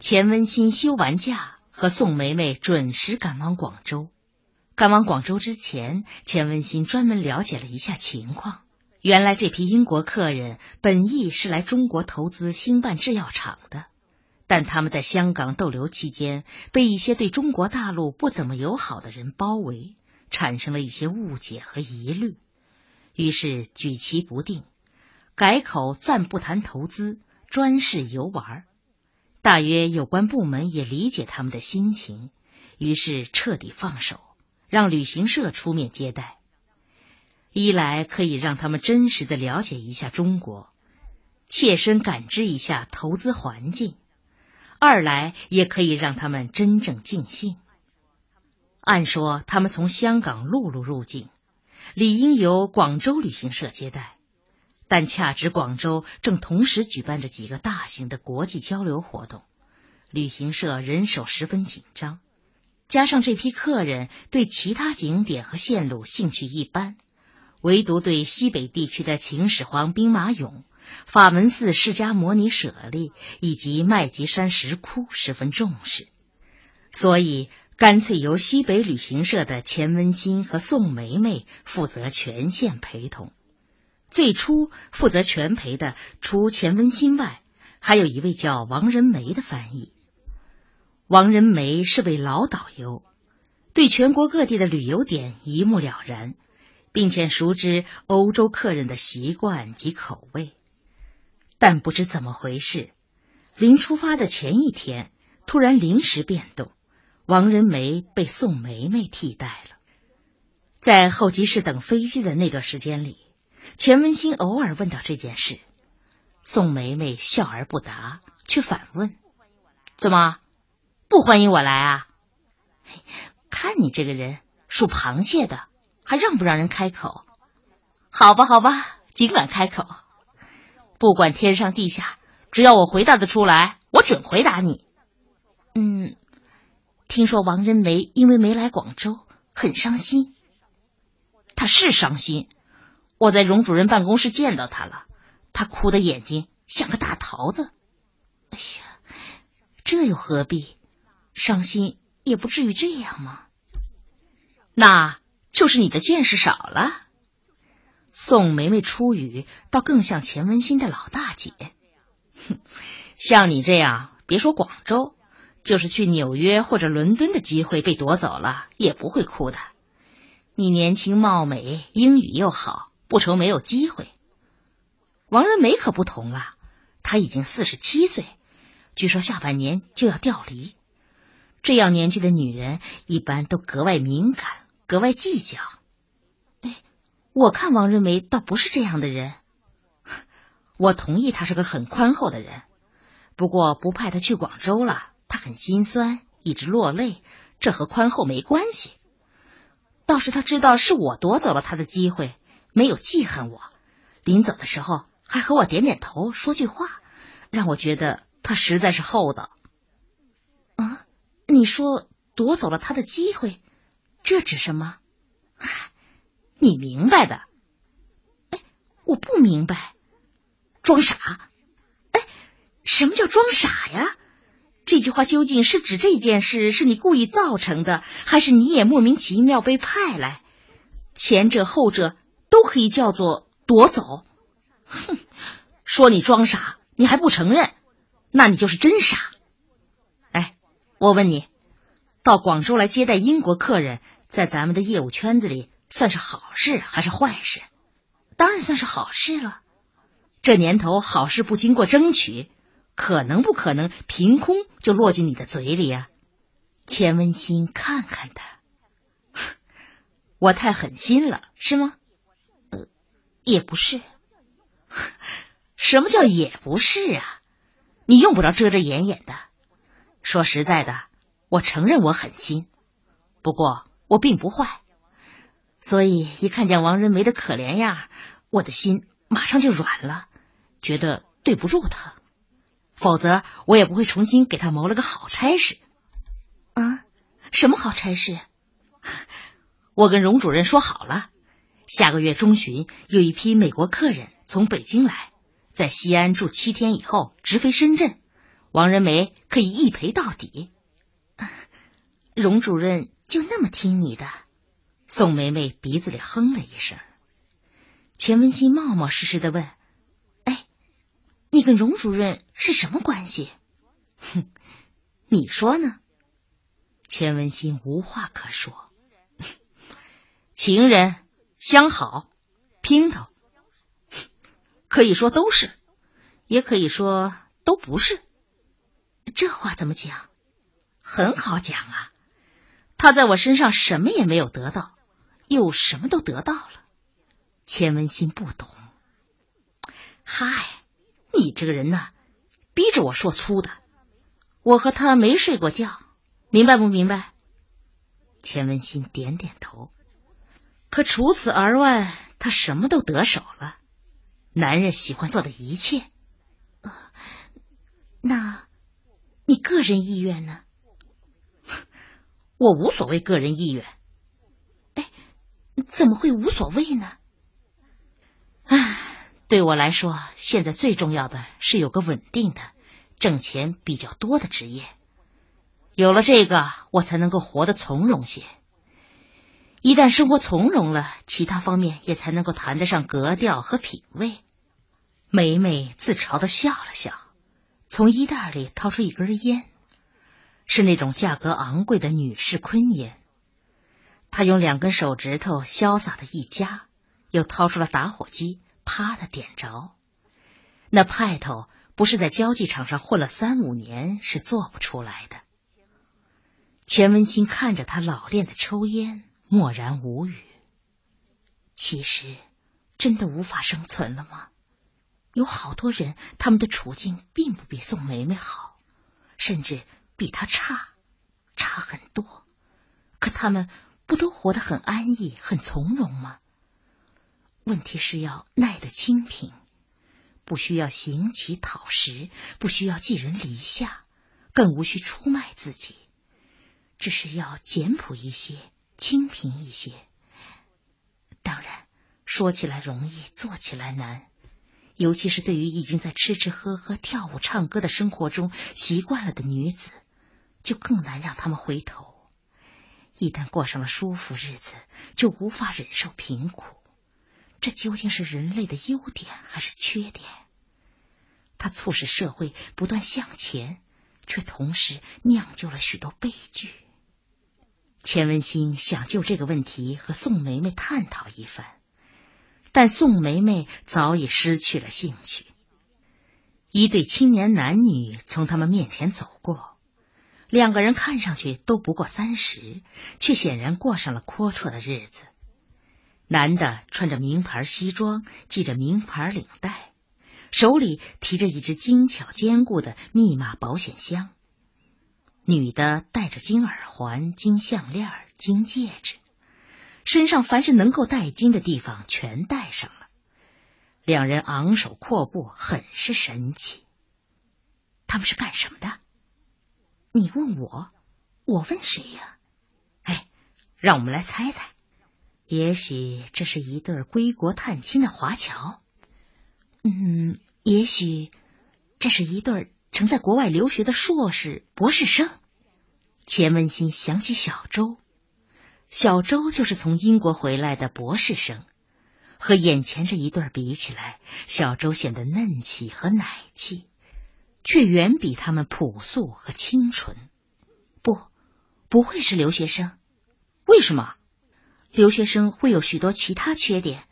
钱文新休完假，和宋梅梅准时赶往广州。赶往广州之前，钱文新专门了解了一下情况。原来这批英国客人本意是来中国投资兴办制药厂的，但他们在香港逗留期间，被一些对中国大陆不怎么友好的人包围，产生了一些误解和疑虑，于是举棋不定，改口暂不谈投资，专事游玩。大约有关部门也理解他们的心情，于是彻底放手，让旅行社出面接待。一来可以让他们真实的了解一下中国，切身感知一下投资环境；二来也可以让他们真正尽兴。按说他们从香港陆路入境，理应由广州旅行社接待，但恰值广州正同时举办着几个大型的国际交流活动，旅行社人手十分紧张，加上这批客人对其他景点和线路兴趣一般。唯独对西北地区的秦始皇兵马俑、法门寺释迦摩尼舍利以及麦积山石窟十分重视，所以干脆由西北旅行社的钱文新和宋梅梅负责全线陪同。最初负责全陪的，除钱文新外，还有一位叫王仁梅的翻译。王仁梅是位老导游，对全国各地的旅游点一目了然。并且熟知欧洲客人的习惯及口味，但不知怎么回事，临出发的前一天突然临时变动，王仁梅被宋梅梅替代了。在候机室等飞机的那段时间里，钱文新偶尔问到这件事，宋梅梅笑而不答，却反问：“怎么不欢迎我来啊？看你这个人，属螃蟹的。”还让不让人开口？好吧，好吧，尽管开口。不管天上地下，只要我回答得出来，我准回答你。嗯，听说王仁梅因为没来广州，很伤心。他是伤心，我在荣主任办公室见到他了，他哭的眼睛像个大桃子。哎呀，这又何必？伤心也不至于这样嘛。那。就是你的见识少了。宋梅梅出语倒更像钱文新的老大姐。哼，像你这样，别说广州，就是去纽约或者伦敦的机会被夺走了，也不会哭的。你年轻貌美，英语又好，不愁没有机会。王仁梅可不同了，她已经四十七岁，据说下半年就要调离。这样年纪的女人，一般都格外敏感。格外计较，哎，我看王仁梅倒不是这样的人。我同意他是个很宽厚的人，不过不派他去广州了，他很心酸，一直落泪，这和宽厚没关系。倒是他知道是我夺走了他的机会，没有记恨我，临走的时候还和我点点头，说句话，让我觉得他实在是厚道。啊，你说夺走了他的机会？这指什么？你明白的。哎，我不明白，装傻。哎，什么叫装傻呀？这句话究竟是指这件事是你故意造成的，还是你也莫名其妙被派来？前者后者都可以叫做夺走。哼，说你装傻，你还不承认，那你就是真傻。哎，我问你。到广州来接待英国客人，在咱们的业务圈子里算是好事还是坏事？当然算是好事了。这年头，好事不经过争取，可能不可能凭空就落进你的嘴里啊？钱文新看看他，我太狠心了，是吗？也不是。什么叫也不是啊？你用不着遮遮掩掩的。说实在的。我承认我狠心，不过我并不坏，所以一看见王仁梅的可怜样，我的心马上就软了，觉得对不住他，否则我也不会重新给他谋了个好差事。啊，什么好差事？我跟荣主任说好了，下个月中旬有一批美国客人从北京来，在西安住七天以后直飞深圳，王仁梅可以一赔到底。荣主任就那么听你的？宋梅梅鼻子里哼了一声。钱文新冒冒失失的问：“哎，你跟荣主任是什么关系？”哼，你说呢？钱文新无话可说。情人、相好、姘头，可以说都是，也可以说都不是。这话怎么讲？很好讲啊。他在我身上什么也没有得到，又什么都得到了。钱文新不懂。嗨，你这个人呢，逼着我说粗的。我和他没睡过觉，明白不明白？钱文新点点头。可除此而外，他什么都得手了。男人喜欢做的一切。那，你个人意愿呢？我无所谓个人意愿。哎，怎么会无所谓呢？唉，对我来说，现在最重要的是有个稳定的。挣钱比较多的职业，有了这个，我才能够活得从容些。一旦生活从容了，其他方面也才能够谈得上格调和品味。梅梅自嘲的笑了笑，从衣袋里掏出一根烟，是那种价格昂贵的女士坤烟。她用两根手指头潇洒的一夹，又掏出了打火机，啪的点着，那派头。不是在交际场上混了三五年是做不出来的。钱文新看着他老练的抽烟，默然无语。其实，真的无法生存了吗？有好多人，他们的处境并不比宋梅梅好，甚至比她差，差很多。可他们不都活得很安逸、很从容吗？问题是要耐得清贫。不需要行乞讨食，不需要寄人篱下，更无需出卖自己，只是要简朴一些，清贫一些。当然，说起来容易，做起来难，尤其是对于已经在吃吃喝喝、跳舞唱歌的生活中习惯了的女子，就更难让他们回头。一旦过上了舒服日子，就无法忍受贫苦。这究竟是人类的优点还是缺点？它促使社会不断向前，却同时酿就了许多悲剧。钱文新想就这个问题和宋梅梅探讨一番，但宋梅梅早已失去了兴趣。一对青年男女从他们面前走过，两个人看上去都不过三十，却显然过上了阔绰的日子。男的穿着名牌西装，系着名牌领带，手里提着一只精巧坚固的密码保险箱；女的戴着金耳环、金项链、金戒指，身上凡是能够戴金的地方全戴上了。两人昂首阔步，很是神气。他们是干什么的？你问我，我问谁呀？哎，让我们来猜猜。也许这是一对归国探亲的华侨，嗯，也许这是一对曾在国外留学的硕士、博士生。钱文新想起小周，小周就是从英国回来的博士生，和眼前这一对比起来，小周显得嫩气和奶气，却远比他们朴素和清纯。不，不会是留学生？为什么？留学生会有许多其他缺点，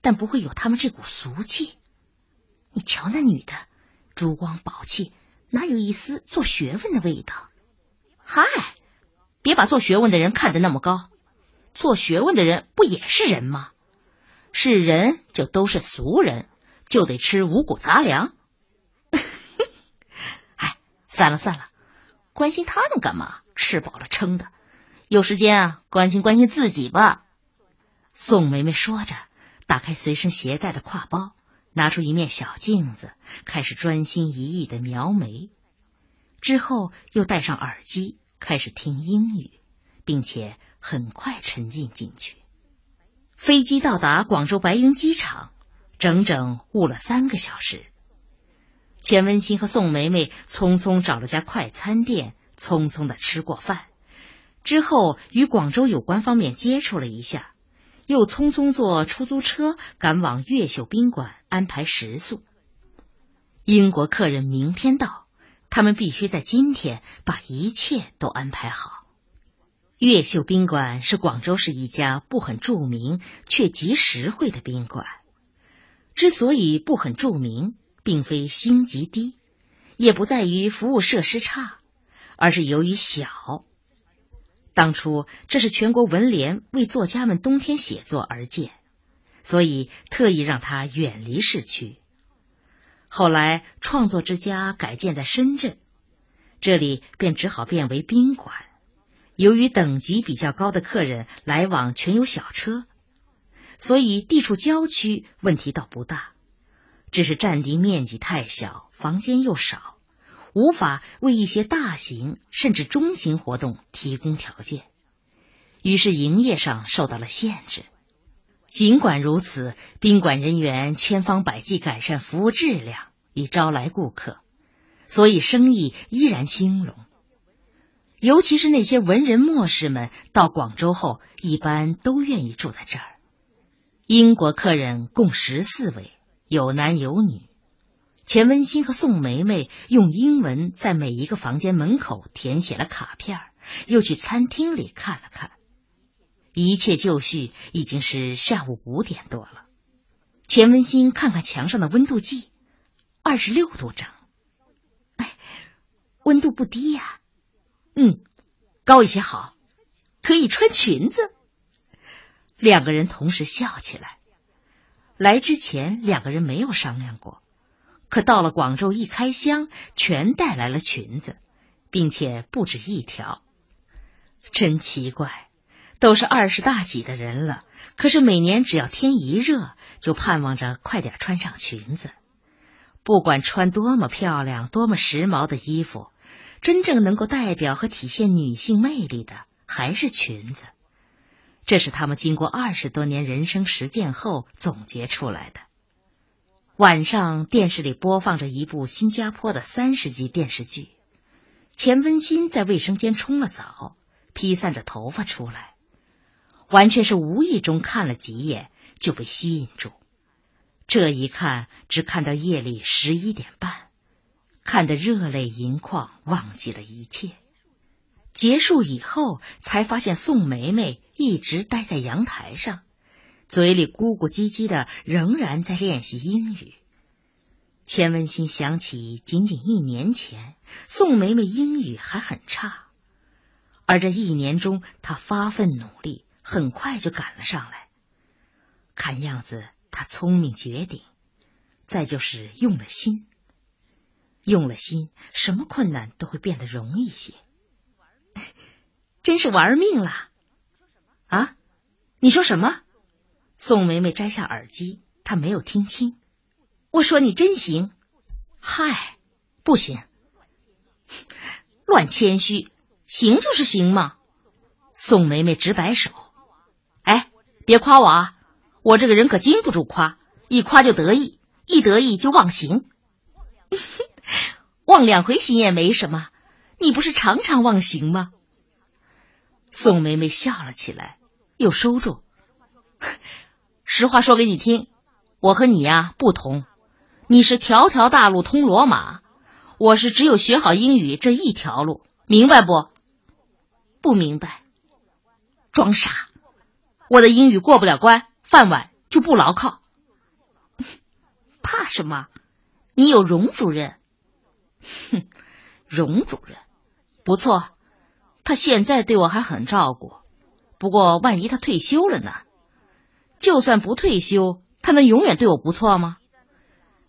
但不会有他们这股俗气。你瞧那女的，珠光宝气，哪有一丝做学问的味道？嗨，别把做学问的人看得那么高。做学问的人不也是人吗？是人就都是俗人，就得吃五谷杂粮。哎，算了算了，关心他们干嘛？吃饱了撑的。有时间啊，关心关心自己吧。宋梅梅说着，打开随身携带的挎包，拿出一面小镜子，开始专心一意的描眉。之后又戴上耳机，开始听英语，并且很快沉浸进去。飞机到达广州白云机场，整整误了三个小时。钱文新和宋梅梅匆匆找了家快餐店，匆匆的吃过饭，之后与广州有关方面接触了一下，又匆匆坐出租车赶往越秀宾馆安排食宿。英国客人明天到，他们必须在今天把一切都安排好。越秀宾馆是广州市一家不很著名却极实惠的宾馆，之所以不很著名。并非星级低，也不在于服务设施差，而是由于小。当初这是全国文联为作家们冬天写作而建，所以特意让它远离市区。后来创作之家改建在深圳，这里便只好变为宾馆。由于等级比较高的客人来往全有小车，所以地处郊区，问题倒不大。只是占地面积太小，房间又少，无法为一些大型甚至中型活动提供条件，于是营业上受到了限制。尽管如此，宾馆人员千方百计改善服务质量，以招来顾客，所以生意依然兴隆。尤其是那些文人墨士们到广州后，一般都愿意住在这儿。英国客人共十四位。有男有女，钱文新和宋梅梅用英文在每一个房间门口填写了卡片，又去餐厅里看了看，一切就绪。已经是下午五点多了。钱文新看看墙上的温度计，二十六度整。哎，温度不低呀。嗯，高一些好，可以穿裙子。两个人同时笑起来。来之前，两个人没有商量过，可到了广州一开箱，全带来了裙子，并且不止一条。真奇怪，都是二十大几的人了，可是每年只要天一热，就盼望着快点穿上裙子。不管穿多么漂亮、多么时髦的衣服，真正能够代表和体现女性魅力的，还是裙子。这是他们经过二十多年人生实践后总结出来的。晚上电视里播放着一部新加坡的三十集电视剧，钱温馨在卫生间冲了澡，披散着头发出来，完全是无意中看了几眼就被吸引住。这一看，只看到夜里十一点半，看得热泪盈眶，忘记了一切。结束以后，才发现宋梅梅一直待在阳台上，嘴里咕咕唧唧的，仍然在练习英语。钱文新想起，仅仅一年前，宋梅梅英语还很差，而这一年中，她发奋努力，很快就赶了上来。看样子，她聪明绝顶，再就是用了心。用了心，什么困难都会变得容易些。真是玩命了！啊，你说什么？宋梅梅摘下耳机，她没有听清。我说你真行，嗨，不行，乱谦虚，行就是行嘛。宋梅梅直摆手，哎，别夸我啊，我这个人可经不住夸，一夸就得意，一得意就忘形，忘两回形也没什么。你不是常常忘形吗？宋梅梅笑了起来，又收住。实话说给你听，我和你呀不同，你是条条大路通罗马，我是只有学好英语这一条路，明白不？不明白，装傻。我的英语过不了关，饭碗就不牢靠。怕什么？你有荣主任。哼，荣主任。不错，他现在对我还很照顾。不过，万一他退休了呢？就算不退休，他能永远对我不错吗？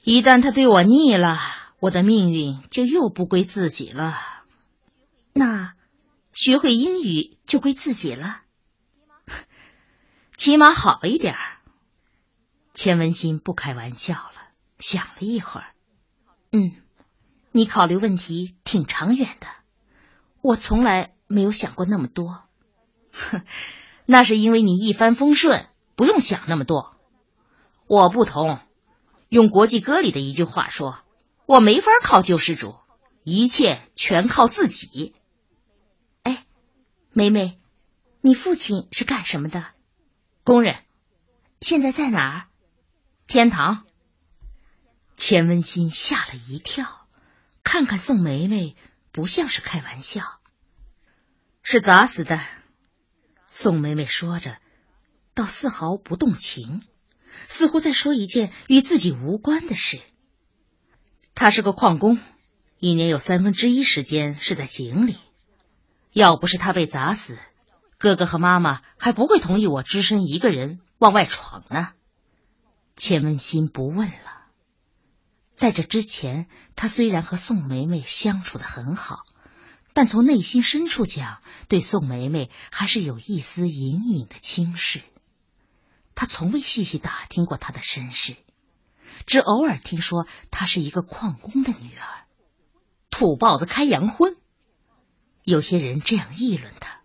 一旦他对我腻了，我的命运就又不归自己了。那学会英语就归自己了，起码好一点儿。钱文新不开玩笑了，想了一会儿，嗯，你考虑问题挺长远的。我从来没有想过那么多，哼，那是因为你一帆风顺，不用想那么多。我不同，用国际歌里的一句话说：“我没法靠救世主，一切全靠自己。哎，梅梅，你父亲是干什么的？工人。现在在哪儿？天堂。钱文新吓了一跳，看看宋梅梅，不像是开玩笑。是砸死的。宋梅梅说着，倒丝毫不动情，似乎在说一件与自己无关的事。他是个矿工，一年有三分之一时间是在井里。要不是他被砸死，哥哥和妈妈还不会同意我只身一个人往外闯呢。钱文新不问了。在这之前，他虽然和宋梅梅相处的很好。但从内心深处讲，对宋梅梅还是有一丝隐隐的轻视。他从未细细打听过她的身世，只偶尔听说她是一个矿工的女儿。土豹子开洋荤，有些人这样议论他，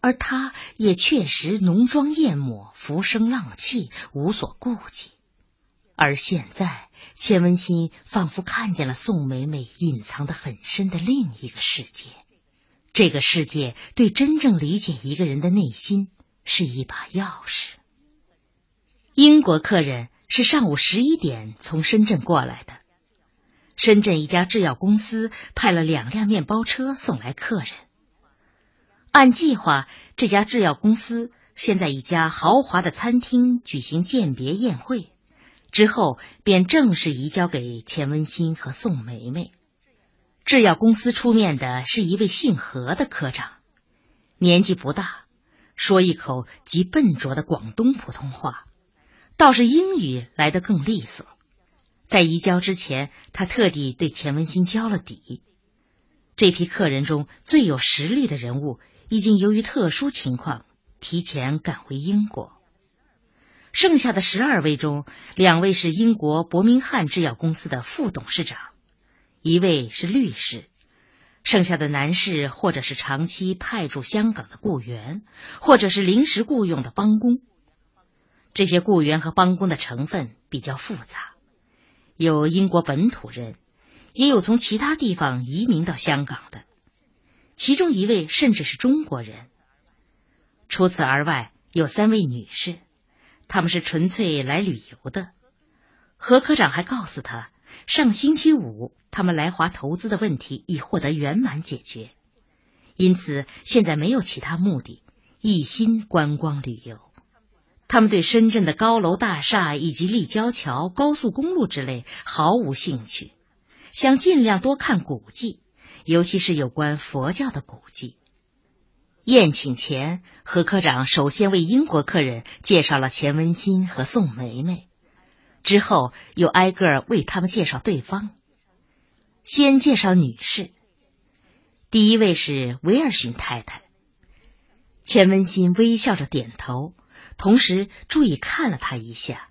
而他也确实浓妆艳抹、浮生浪气，无所顾忌。而现在，钱文新仿佛看见了宋梅梅隐藏的很深的另一个世界。这个世界对真正理解一个人的内心是一把钥匙。英国客人是上午十一点从深圳过来的。深圳一家制药公司派了两辆面包车送来客人。按计划，这家制药公司先在一家豪华的餐厅举行鉴别宴会。之后便正式移交给钱文新和宋梅梅。制药公司出面的是一位姓何的科长，年纪不大，说一口极笨拙的广东普通话，倒是英语来得更利索。在移交之前，他特地对钱文新交了底。这批客人中最有实力的人物，已经由于特殊情况提前赶回英国。剩下的十二位中，两位是英国伯明翰制药公司的副董事长，一位是律师，剩下的男士或者是长期派驻香港的雇员，或者是临时雇佣的帮工。这些雇员和帮工的成分比较复杂，有英国本土人，也有从其他地方移民到香港的，其中一位甚至是中国人。除此而外，有三位女士。他们是纯粹来旅游的。何科长还告诉他，上星期五他们来华投资的问题已获得圆满解决，因此现在没有其他目的，一心观光旅游。他们对深圳的高楼大厦以及立交桥、高速公路之类毫无兴趣，想尽量多看古迹，尤其是有关佛教的古迹。宴请前，何科长首先为英国客人介绍了钱文新和宋梅梅，之后又挨个为他们介绍对方。先介绍女士，第一位是威尔逊太太。钱文新微笑着点头，同时注意看了他一下。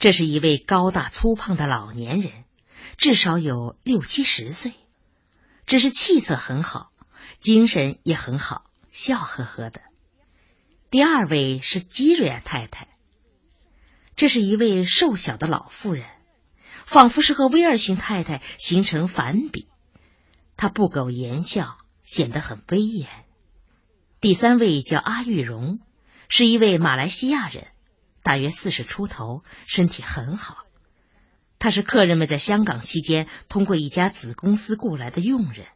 这是一位高大粗胖的老年人，至少有六七十岁，只是气色很好。精神也很好，笑呵呵的。第二位是基瑞尔太太，这是一位瘦小的老妇人，仿佛是和威尔逊太太形成反比。她不苟言笑，显得很威严。第三位叫阿玉荣，是一位马来西亚人，大约四十出头，身体很好。他是客人们在香港期间通过一家子公司雇来的佣人。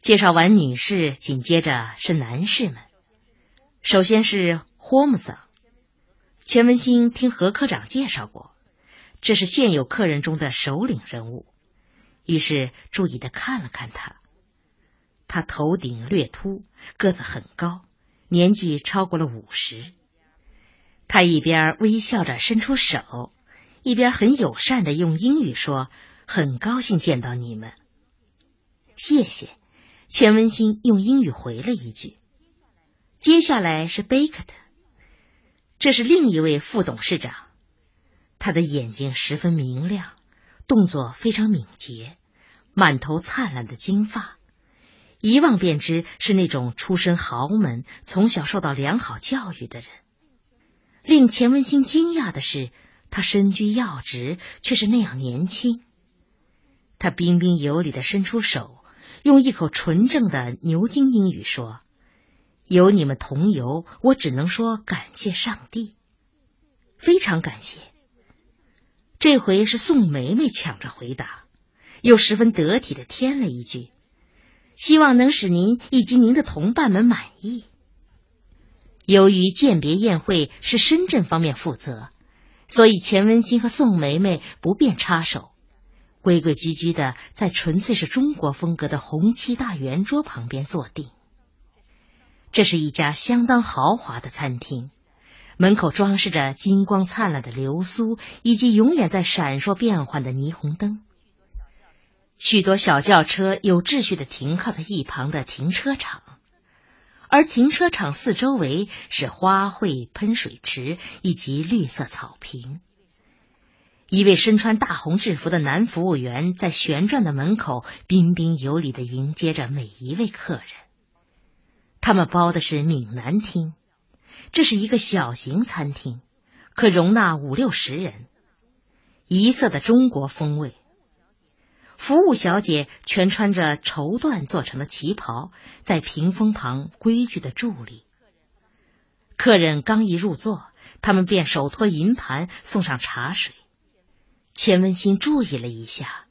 介绍完女士，紧接着是男士们。首先是霍姆桑，钱文新听何科长介绍过，这是现有客人中的首领人物，于是注意的看了看他。他头顶略秃，个子很高，年纪超过了五十。他一边微笑着伸出手，一边很友善的用英语说：“很高兴见到你们，谢谢。”钱文新用英语回了一句：“接下来是贝克特，这是另一位副董事长。他的眼睛十分明亮，动作非常敏捷，满头灿烂的金发，一望便知是那种出身豪门、从小受到良好教育的人。令钱文新惊讶的是，他身居要职，却是那样年轻。他彬彬有礼的伸出手，用一口纯正的牛津英语说：“有你们同游，我只能说感谢上帝，非常感谢。”这回是宋梅梅抢着回答，又十分得体的添了一句：“希望能使您以及您的同伴们满意。”由于鉴别宴会是深圳方面负责，所以钱文新和宋梅梅不便插手。规规矩矩的在纯粹是中国风格的红漆大圆桌旁边坐定。这是一家相当豪华的餐厅，门口装饰着金光灿烂的流苏以及永远在闪烁变幻的霓虹灯。许多小轿车有秩序的停靠在一旁的停车场，而停车场四周围是花卉喷水池以及绿色草坪。一位身穿大红制服的男服务员在旋转的门口彬彬有礼的迎接着每一位客人。他们包的是闽南厅，这是一个小型餐厅，可容纳五六十人，一色的中国风味。服务小姐全穿着绸缎做成的旗袍，在屏风旁规矩的伫立。客人刚一入座，他们便手托银盘送上茶水。钱文新注意了一下，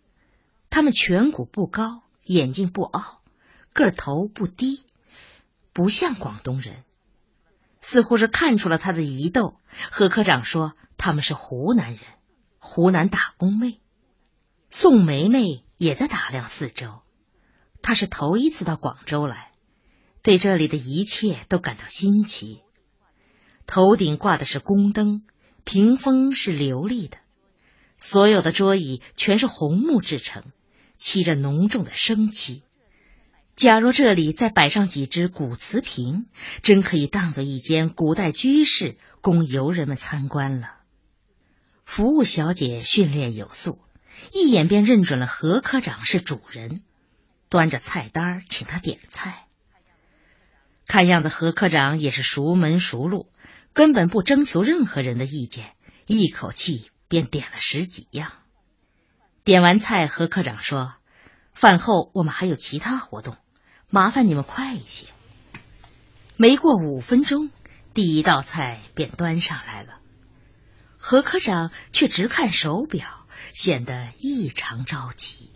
他们颧骨不高，眼睛不凹，个头不低，不像广东人，似乎是看出了他的疑窦。何科长说他们是湖南人，湖南打工妹。宋梅梅也在打量四周，她是头一次到广州来，对这里的一切都感到新奇。头顶挂的是宫灯，屏风是琉璃的。所有的桌椅全是红木制成，漆着浓重的生漆。假如这里再摆上几只古瓷瓶，真可以当做一间古代居室，供游人们参观了。服务小姐训练有素，一眼便认准了何科长是主人，端着菜单请他点菜。看样子何科长也是熟门熟路，根本不征求任何人的意见，一口气。便点了十几样，点完菜，何科长说：“饭后我们还有其他活动，麻烦你们快一些。”没过五分钟，第一道菜便端上来了。何科长却直看手表，显得异常着急。